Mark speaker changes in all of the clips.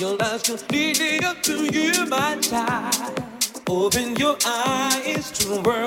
Speaker 1: your love's just leading up to you, my child. Open your eyes to the world.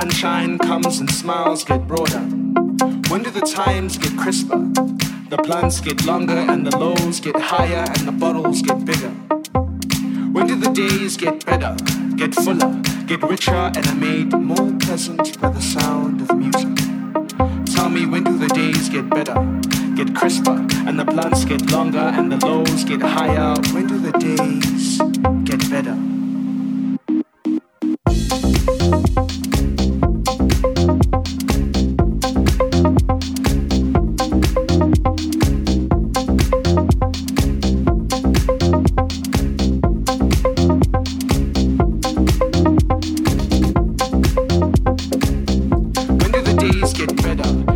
Speaker 1: sunshine comes and smiles get broader. When do the times get crisper? The plants get longer and the lows get higher and the bottles get bigger. When do the days get better, get fuller, get richer and are made more pleasant by the sound of music? Tell me when do the days get better, get crisper, and the plants get longer and the lows get higher? When do the days get better.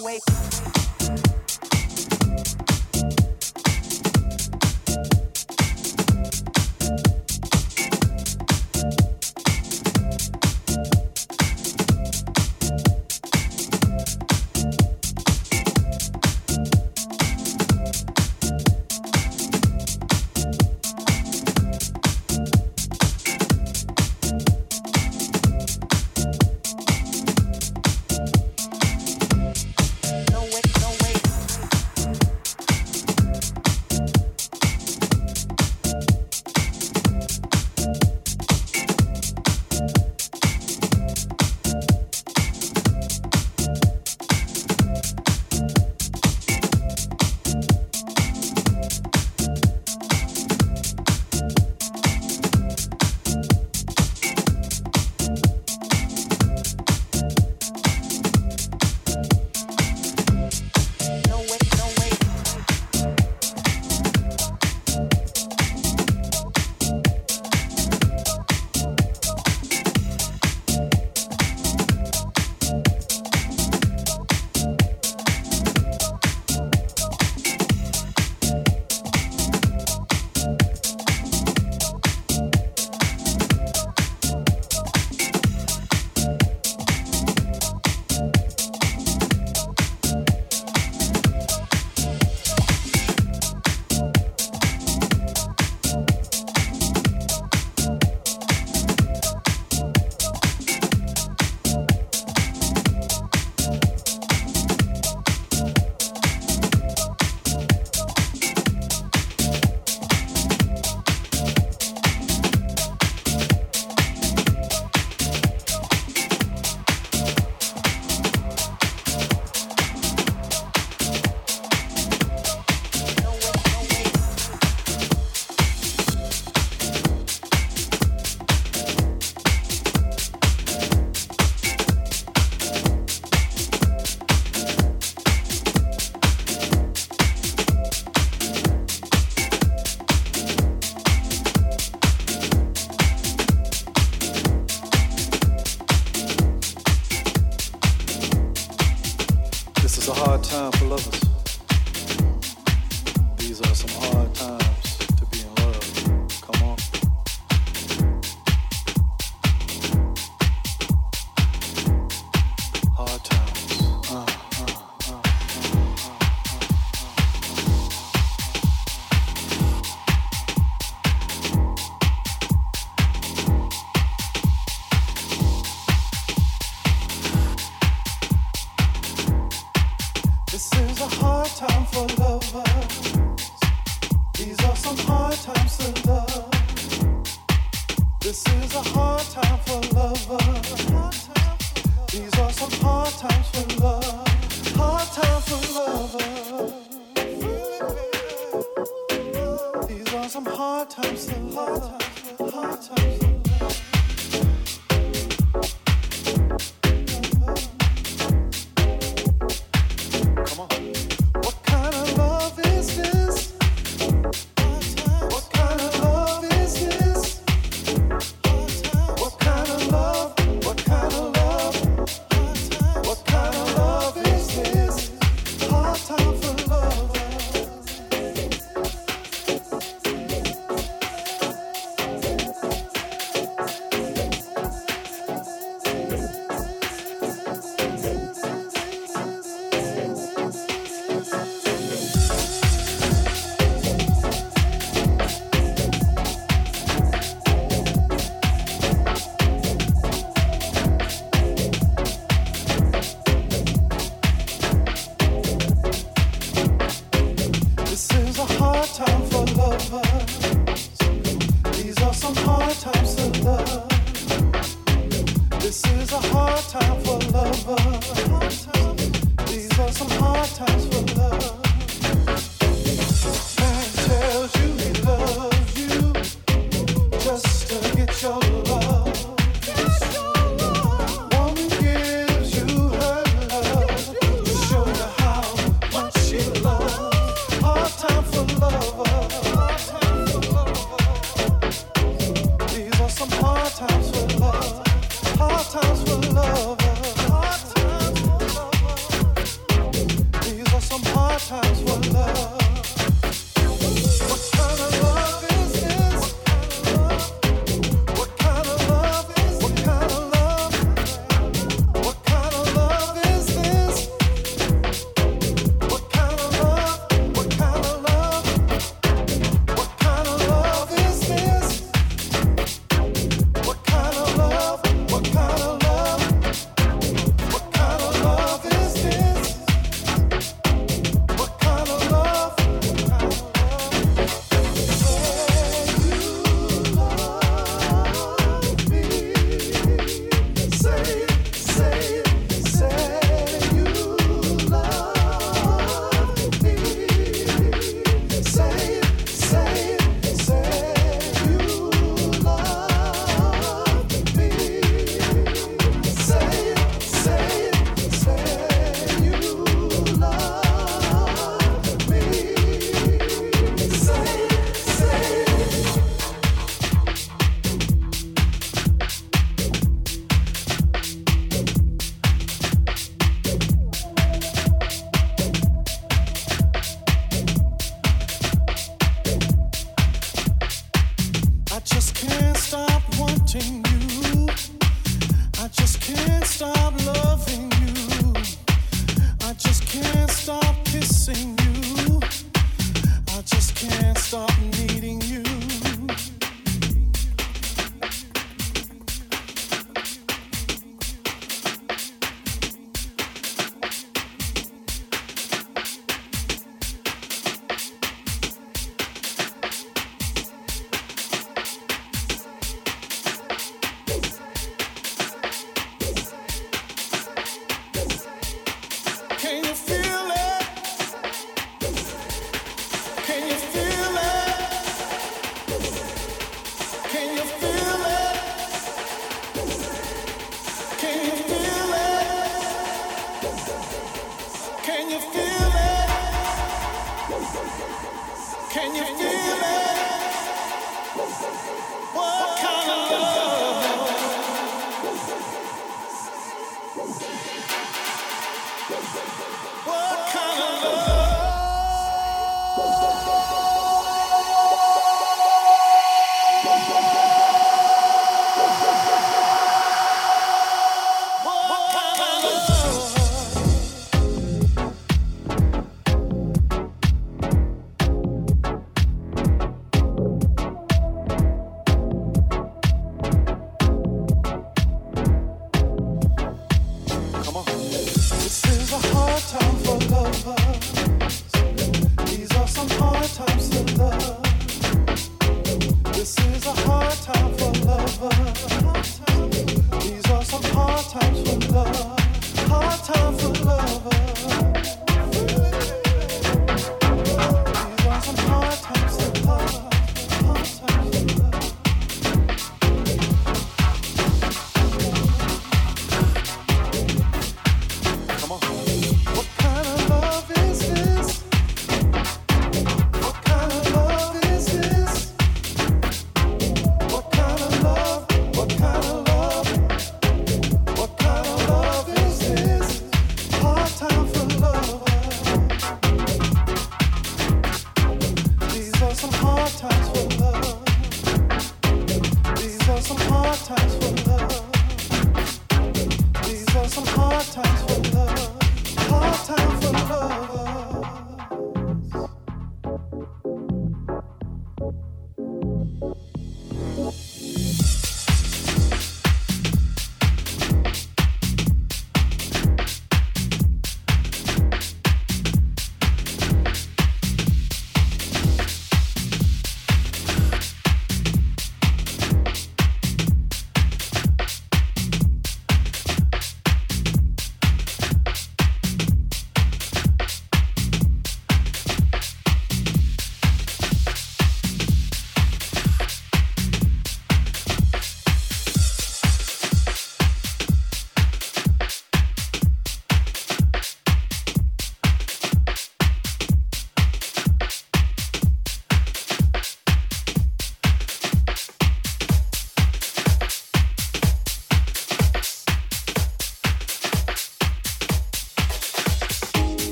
Speaker 1: Times
Speaker 2: for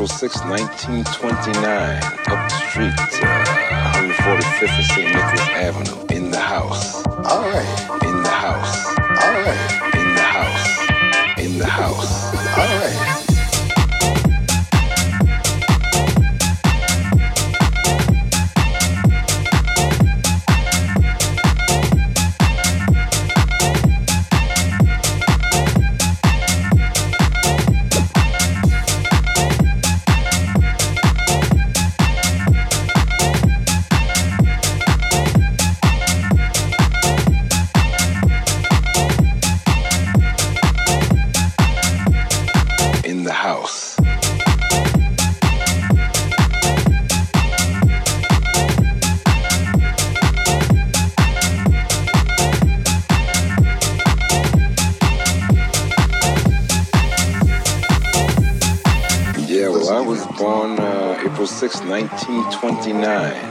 Speaker 3: April 6, 1929, up the street, uh, 145th of St. Nicholas Avenue, in the house.
Speaker 4: All right.
Speaker 3: In the house.
Speaker 4: All right.
Speaker 3: In the house. In the house.
Speaker 4: All right.
Speaker 3: 1929,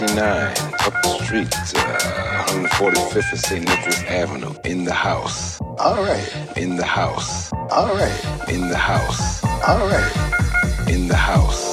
Speaker 3: 1929, up the street, uh, 145th of St. Nicholas Avenue, in the house.
Speaker 4: All right.
Speaker 3: In the house.
Speaker 4: All right.
Speaker 3: In the house.
Speaker 4: All right.
Speaker 3: In the house.